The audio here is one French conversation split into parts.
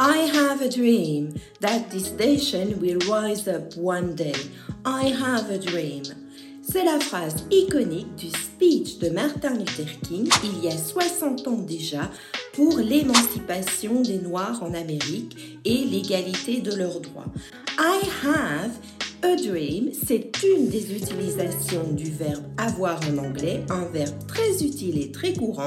I have a dream that this nation will rise up one day. I have a dream. C'est la phrase iconique du speech de Martin Luther King il y a 60 ans déjà pour l'émancipation des Noirs en Amérique et l'égalité de leurs droits. I have a dream, c'est une des utilisations du verbe avoir en anglais, un verbe très utile et très courant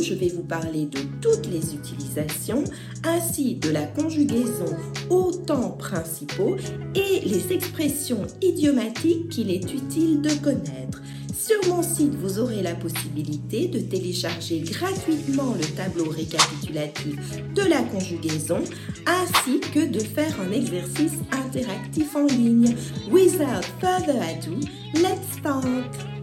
je vais vous parler de toutes les utilisations ainsi de la conjugaison aux temps principaux et les expressions idiomatiques qu'il est utile de connaître. Sur mon site, vous aurez la possibilité de télécharger gratuitement le tableau récapitulatif de la conjugaison ainsi que de faire un exercice interactif en ligne. Without further ado, let's start!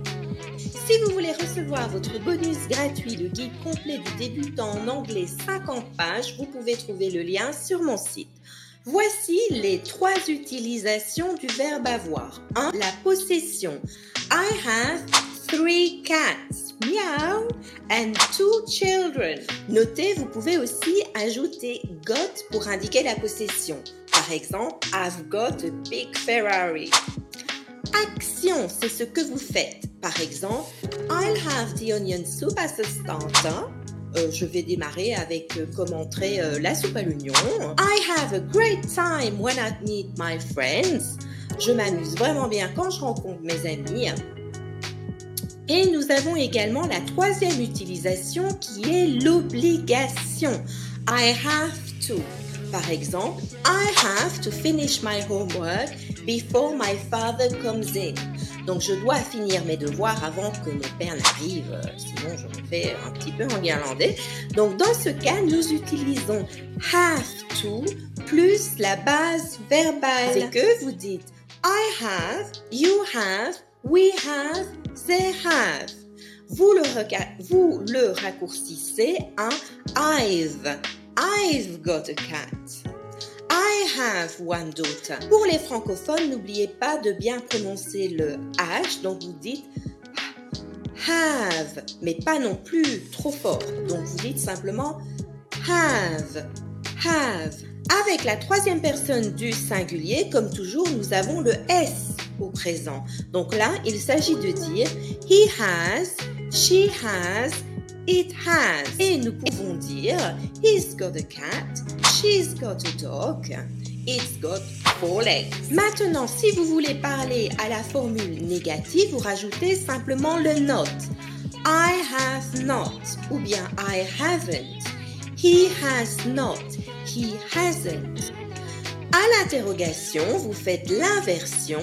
Si vous voulez recevoir votre bonus gratuit, le guide complet du débutant en anglais 50 pages, vous pouvez trouver le lien sur mon site. Voici les trois utilisations du verbe avoir. 1. La possession. I have three cats, meow, and two children. Notez, vous pouvez aussi ajouter got pour indiquer la possession. Par exemple, I've got a big Ferrari. Action, c'est ce que vous faites. Par exemple, I'll have the onion soup as a starter. Euh, je vais démarrer avec euh, comme euh, la soupe à l'oignon. I have a great time when I meet my friends. Je m'amuse vraiment bien quand je rencontre mes amis. Et nous avons également la troisième utilisation qui est l'obligation. I have to. Par exemple, I have to finish my homework before my father comes in. Donc je dois finir mes devoirs avant que mon père n'arrive, euh, sinon je me fais un petit peu en irlandais. Donc dans ce cas, nous utilisons have to plus la base verbale. C'est que vous dites I have, you have, we have, they have. Vous le, vous le raccourcissez en I've. I've got a cat. I have one daughter. Pour les francophones, n'oubliez pas de bien prononcer le H, donc vous dites have, mais pas non plus trop fort. Donc vous dites simplement have, have. Avec la troisième personne du singulier, comme toujours, nous avons le S au présent. Donc là, il s'agit de dire he has, she has, it has. Et nous pouvons dire he's got a cat, she's got a dog, it's got four legs. Maintenant, si vous voulez parler à la formule négative, vous rajoutez simplement le not. I have not ou bien I haven't. He has not, he hasn't. À l'interrogation, vous faites l'inversion.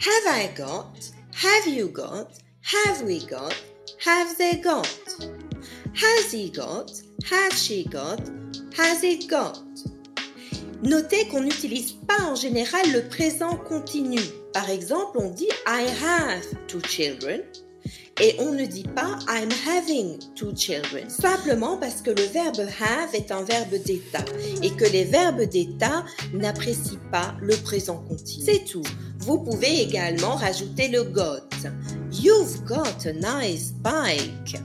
Have I got? Have you got? Have we got? Have they got? Has he got? Has she got? Has it got? Notez qu'on n'utilise pas en général le présent continu. Par exemple, on dit I have two children et on ne dit pas I'm having two children. Simplement parce que le verbe have est un verbe d'état et que les verbes d'état n'apprécient pas le présent continu. C'est tout. Vous pouvez également rajouter le got. You've got a nice bike.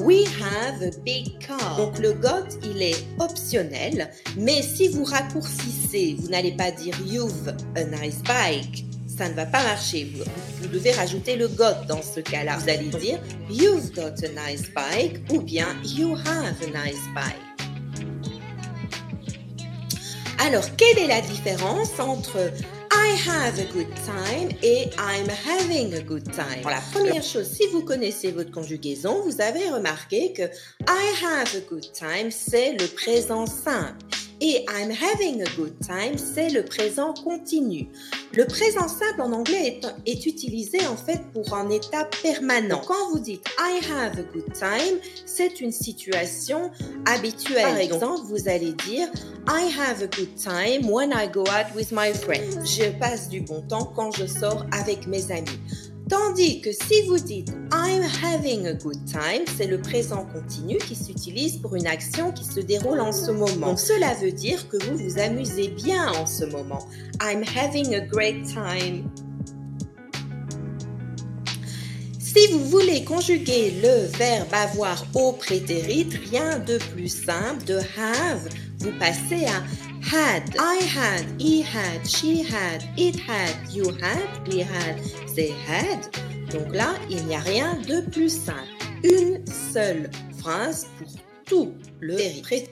We have a big car. Donc le got, il est optionnel, mais si vous raccourcissez, vous n'allez pas dire you've a nice bike. Ça ne va pas marcher. Vous, vous devez rajouter le got dans ce cas-là. Vous allez dire you've got a nice bike ou bien you have a nice bike. Alors, quelle est la différence entre I have a good time et I'm having a good time? la première chose, si vous connaissez votre conjugaison, vous avez remarqué que I have a good time, c'est le présent simple et I'm having a good time, c'est le présent continu. Le présent simple en anglais est, utilisé en fait pour un état permanent. quand vous dites I have a good time, c'est une situation habituelle. Par exemple, vous allez dire I have a good time when I go out with my friends. Je passe du bon temps quand je sors avec mes amis. Tandis que si vous dites I'm having a good time, c'est le présent continu qui s'utilise pour une action qui se déroule en ce moment. Donc cela veut dire que vous vous amusez bien en ce moment. I'm having a great time. Si vous voulez conjuguer le verbe avoir au prétérit, rien de plus simple de have, vous passez à had. I had, he had, she had, it had, you had, we had, they had. Donc là, il n'y a rien de plus simple. Une seule phrase pour tout le prétérit.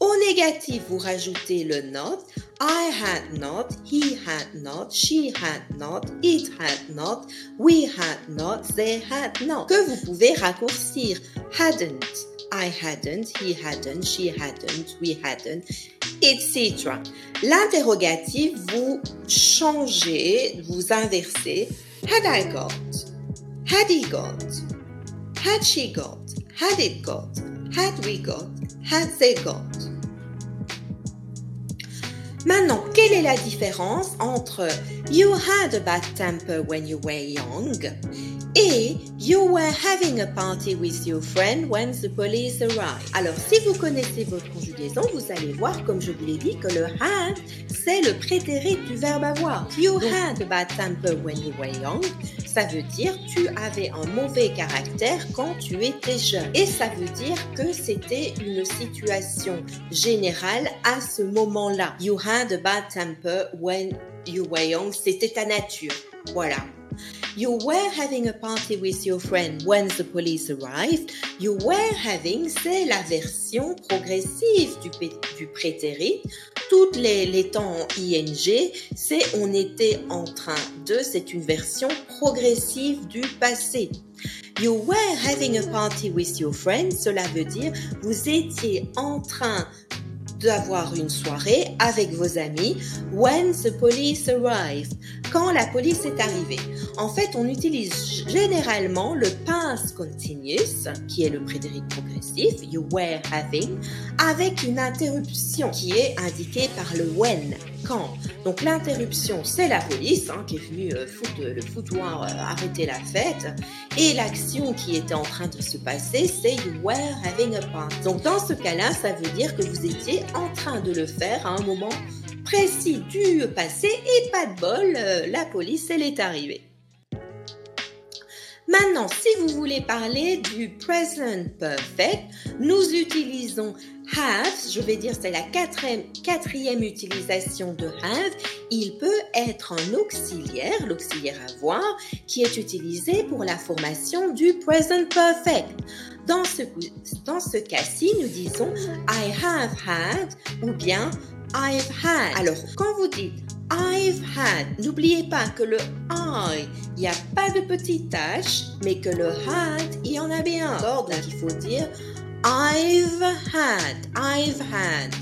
Au négatif, vous rajoutez le not. I had not, he had not, she had not, it had not, we had not, they had not. Que vous pouvez raccourcir. Hadn't, I hadn't, he hadn't, she hadn't, we hadn't, etc. L'interrogatif, vous changez, vous inversez. Had I got? Had he got? Had she got? Had it got? Had we got? Had they got? Maintenant, quelle est la différence entre You had a bad temper when you were young et You were having a party with your friend when the police arrived. Alors, si vous connaissez votre conjugaison, vous allez voir, comme je vous l'ai dit, que le had, c'est le prétérit du verbe avoir. You had a bad temper when you were young, ça veut dire tu avais un mauvais caractère quand tu étais jeune. Et ça veut dire que c'était une situation générale à ce moment-là. You had a bad temper when you were young, c'était ta nature. Voilà. You were having a party with your friend when the police arrived. You were having, c'est la version progressive du, du prétérit. Toutes les, temps en ing, c'est on était en train de, c'est une version progressive du passé. You were having a party with your friend, cela veut dire vous étiez en train d'avoir une soirée avec vos amis when the police arrived, quand la police est arrivée. En fait, on utilise généralement le past continuous, qui est le prétérit progressif, you were having, avec une interruption qui est indiquée par le when, quand. Donc l'interruption, c'est la police hein, qui est venue euh, foutre, le foutoir, euh, arrêter la fête. Et l'action qui était en train de se passer, c'est you were having a party. Donc dans ce cas-là, ça veut dire que vous étiez en train de le faire à un moment précis du passé et pas de bol, euh, la police, elle est arrivée. Maintenant, si vous voulez parler du present perfect, nous utilisons have, je vais dire c'est la quatrième, utilisation de have. Il peut être un auxiliaire, l'auxiliaire avoir, qui est utilisé pour la formation du present perfect. Dans ce, dans ce cas-ci, nous disons I have had ou bien I've had. Alors, quand vous dites I've had, n'oubliez pas que le I, il n'y a pas de petite tâche, mais que le had, il y en a bien. Donc, il faut dire I've had, I've had.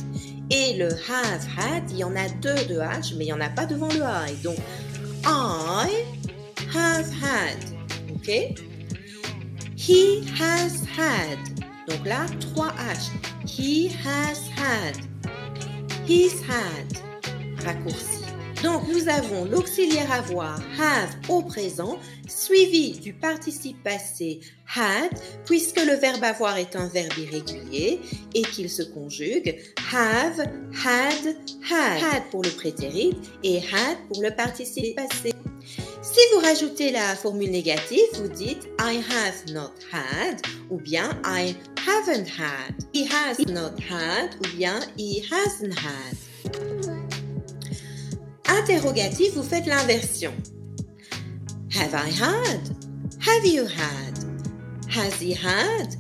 Et le have had, il y en a deux de H, mais il n'y en a pas devant le I. Donc, I have had. OK? He has had. Donc là, trois H. He has had. He's had. Raccourci. Donc nous avons l'auxiliaire avoir have au présent suivi du participe passé had puisque le verbe avoir est un verbe irrégulier et qu'il se conjugue have, had, had. Had pour le prétérit et had pour le participe passé. Si vous rajoutez la formule négative, vous dites I have not had ou bien I haven't had. He has not had ou bien he hasn't had. Interrogatif, vous faites l'inversion. Have I had? Have you had? Has he had?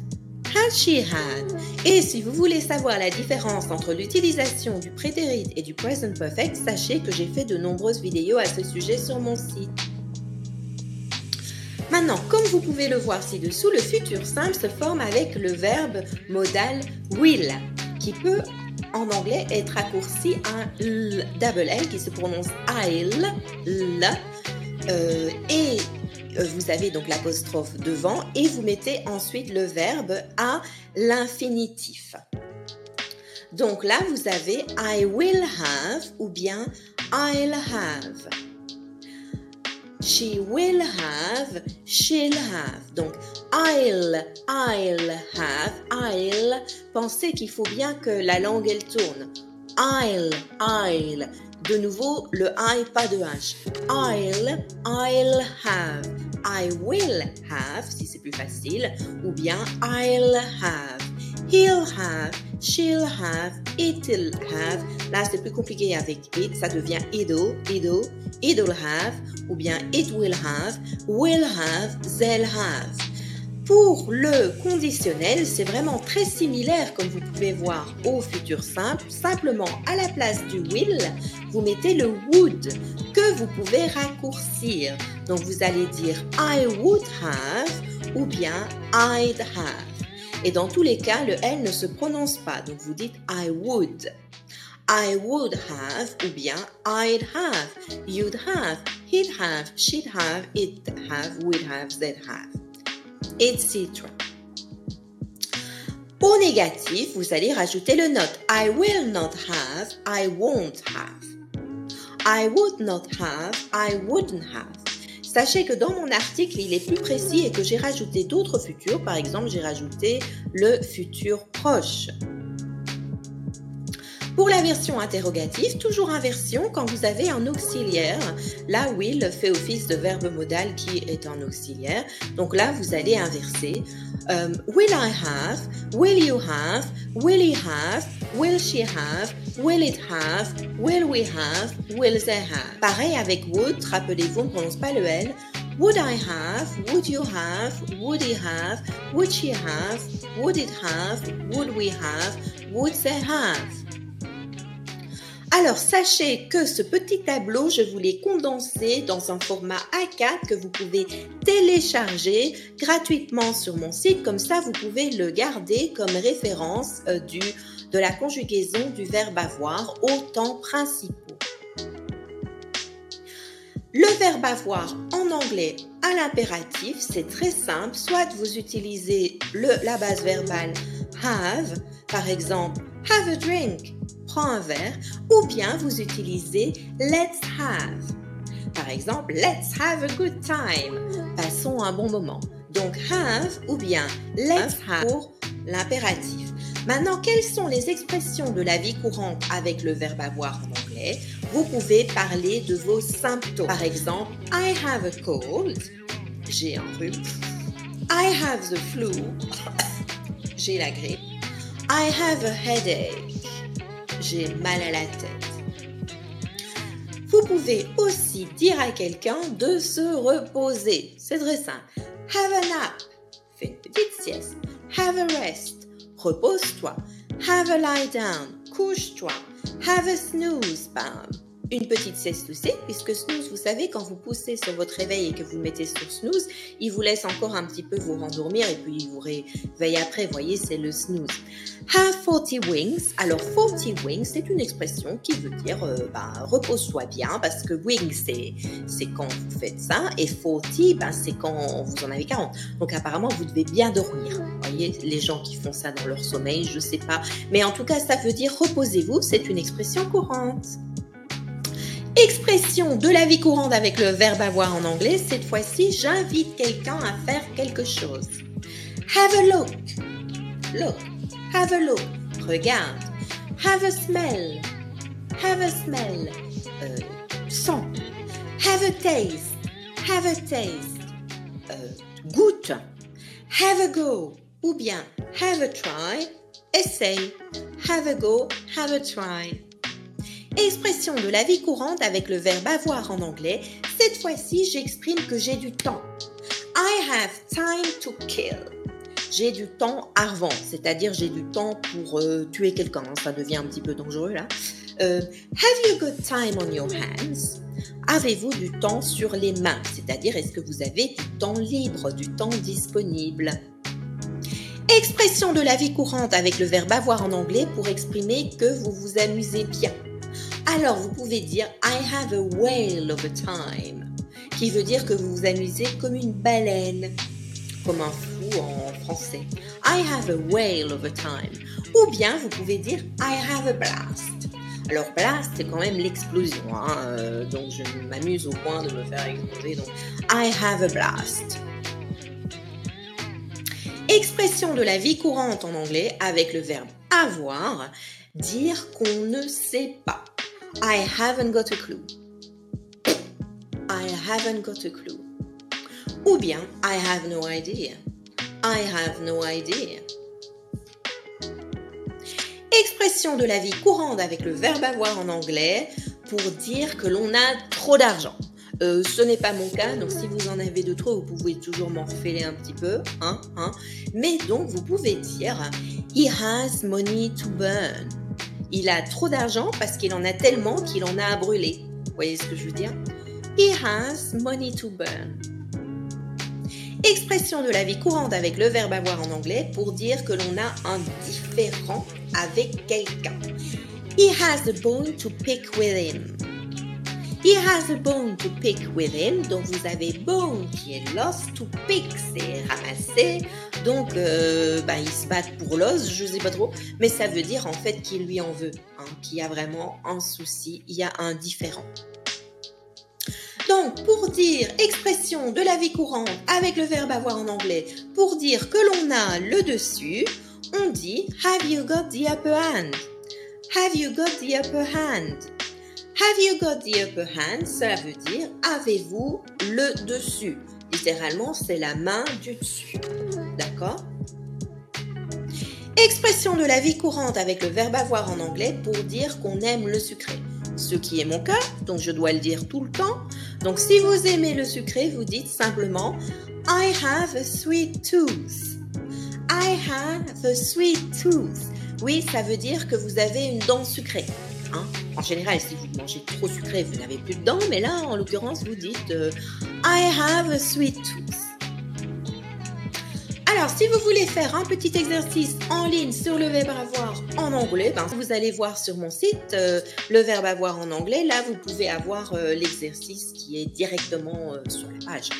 Has she had? Et si vous voulez savoir la différence entre l'utilisation du prétérit et du present perfect, sachez que j'ai fait de nombreuses vidéos à ce sujet sur mon site. Maintenant, comme vous pouvez le voir ci-dessous, le futur simple se forme avec le verbe modal will, qui peut en anglais être raccourci à l, double L qui se prononce I'll, l, euh, et euh, vous avez donc l'apostrophe devant et vous mettez ensuite le verbe à l'infinitif. Donc là, vous avez I will have ou bien I'll have. She will have, she'll have. Donc, I'll, I'll have, I'll. Pensez qu'il faut bien que la langue elle tourne. I'll, I'll. De nouveau, le I, pas de H. I'll, I'll have, I will have, si c'est plus facile, ou bien I'll have. He'll have, she'll have, it'll have. Là, c'est plus compliqué avec it, ça devient it'll, it'll, it'll have, ou bien it will have, will have, they'll have. Pour le conditionnel, c'est vraiment très similaire comme vous pouvez voir au futur simple. Simplement, à la place du will, vous mettez le would que vous pouvez raccourcir. Donc vous allez dire I would have ou bien I'd have. Et dans tous les cas, le L ne se prononce pas. Donc vous dites I would. I would have ou bien I'd have, you'd have, he'd have, she'd have, it'd have, we'd have, they'd have etc. Au négatif, vous allez rajouter le not. I will not have, I won't have. I would not have, I wouldn't have. Sachez que dans mon article, il est plus précis et que j'ai rajouté d'autres futurs. Par exemple, j'ai rajouté le futur proche. Pour la version interrogative, toujours inversion quand vous avez un auxiliaire. Là, will fait office de verbe modal qui est un auxiliaire. Donc là, vous allez inverser. Euh, will I have? Will you have? Will he have? Will she have? Will it have? Will we have? Will they have? Pareil avec would, rappelez-vous, on ne prononce pas le L. Would I have? Would you have? Would he have? Would she have? Would it have? Would we have? Would they have? Alors sachez que ce petit tableau, je vous l'ai condensé dans un format A4 que vous pouvez télécharger gratuitement sur mon site. Comme ça, vous pouvez le garder comme référence euh, du, de la conjugaison du verbe avoir aux temps principaux. Le verbe avoir en anglais à l'impératif, c'est très simple. Soit vous utilisez la base verbale have, par exemple, have a drink, prends un verre, ou bien vous utilisez let's have. Par exemple, let's have a good time. Passons un bon moment. Donc have ou bien let's have pour l'impératif. Maintenant, quelles sont les expressions de la vie courante avec le verbe avoir en anglais? Vous pouvez parler de vos symptômes. Par exemple, I have a cold. J'ai un rhume. I have the flu. J'ai la grippe. I have a headache j'ai mal à la tête. Vous pouvez aussi dire à quelqu'un de se reposer. C'est très simple. Have a nap. Fais une petite sieste. Have a rest. Repose-toi. Have a lie down. Couche-toi. Have a snooze. Bam une petite sieste aussi, puisque snooze, vous savez, quand vous poussez sur votre réveil et que vous mettez sur snooze, il vous laisse encore un petit peu vous rendormir et puis il vous réveille après. Vous voyez, c'est le snooze. Have 40 wings. Alors, 40 wings, c'est une expression qui veut dire euh, ben, repose-toi bien, parce que wings, c'est, c'est quand vous faites ça, et 40, ben, c'est quand vous en avez 40. Donc, apparemment, vous devez bien dormir. Vous voyez, les gens qui font ça dans leur sommeil, je sais pas. Mais en tout cas, ça veut dire reposez-vous, c'est une expression courante. Expression de la vie courante avec le verbe avoir en anglais. Cette fois-ci, j'invite quelqu'un à faire quelque chose. Have a look. Look. Have a look. Regarde. Have a smell. Have a smell. Euh, sens. Have a taste. Have a taste. Euh, goûte. Have a go. Ou bien have a try. Essaye. Have a go. Have a try. Expression de la vie courante avec le verbe avoir en anglais. Cette fois-ci, j'exprime que j'ai du temps. I have time to kill. J'ai du temps avant, c'est-à-dire j'ai du temps pour euh, tuer quelqu'un. Ça devient un petit peu dangereux là. Euh, have you got time on your hands? Avez-vous du temps sur les mains? C'est-à-dire est-ce que vous avez du temps libre, du temps disponible? Expression de la vie courante avec le verbe avoir en anglais pour exprimer que vous vous amusez bien. Alors, vous pouvez dire I have a whale of a time, qui veut dire que vous vous amusez comme une baleine, comme un fou en français. I have a whale of a time. Ou bien, vous pouvez dire I have a blast. Alors, blast, c'est quand même l'explosion. Hein, euh, donc, je m'amuse au point de me faire exploser. Donc, I have a blast. Expression de la vie courante en anglais avec le verbe avoir, dire qu'on ne sait pas. I haven't got a clue. I haven't got a clue. ou bien I have no idea. I have no idea. Expression de la vie courante avec le verbe avoir en anglais pour dire que l'on a trop d'argent. Euh, ce n'est pas mon cas, donc si vous en avez de trop, vous pouvez toujours m'en refiler un petit peu. Hein, hein. Mais donc, vous pouvez dire He has money to burn. Il a trop d'argent parce qu'il en a tellement qu'il en a à brûler. Vous voyez ce que je veux dire? He has money to burn. Expression de la vie courante avec le verbe avoir en anglais pour dire que l'on a un différent avec quelqu'un. He has a bone to pick with him. He has a bone to pick with him. Donc vous avez bone qui est lost to pick, c'est ramasser. Donc euh, bah, il se bat pour l'os, je sais pas trop, mais ça veut dire en fait qu'il lui en veut, hein, qu'il y a vraiment un souci, il y a un différent. Donc, pour dire expression de la vie courante avec le verbe avoir en anglais, pour dire que l'on a le dessus, on dit Have you got the upper hand? Have you got the upper hand? Have you got the upper hand? Cela veut dire avez-vous le dessus? Littéralement, c'est la main du dessus. D'accord? Expression de la vie courante avec le verbe avoir en anglais pour dire qu'on aime le sucré. Ce qui est mon cas, donc je dois le dire tout le temps. Donc si vous aimez le sucré, vous dites simplement I have a sweet tooth. I have a sweet tooth. Oui, ça veut dire que vous avez une dent sucrée. En général, si vous mangez trop sucré, vous n'avez plus de dents, mais là, en l'occurrence, vous dites euh, I have a sweet tooth. Alors, si vous voulez faire un petit exercice en ligne sur le verbe avoir en anglais, ben, vous allez voir sur mon site euh, le verbe avoir en anglais. Là, vous pouvez avoir euh, l'exercice qui est directement sur la page.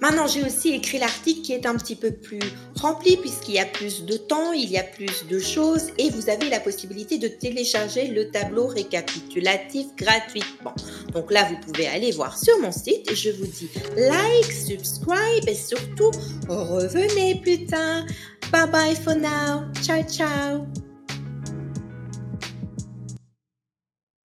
Maintenant, j'ai aussi écrit l'article qui est un petit peu plus rempli puisqu'il y a plus de temps, il y a plus de choses et vous avez la possibilité de télécharger le tableau récapitulatif gratuitement. Donc là, vous pouvez aller voir sur mon site je vous dis like, subscribe et surtout revenez plus tard. Bye bye for now. Ciao ciao.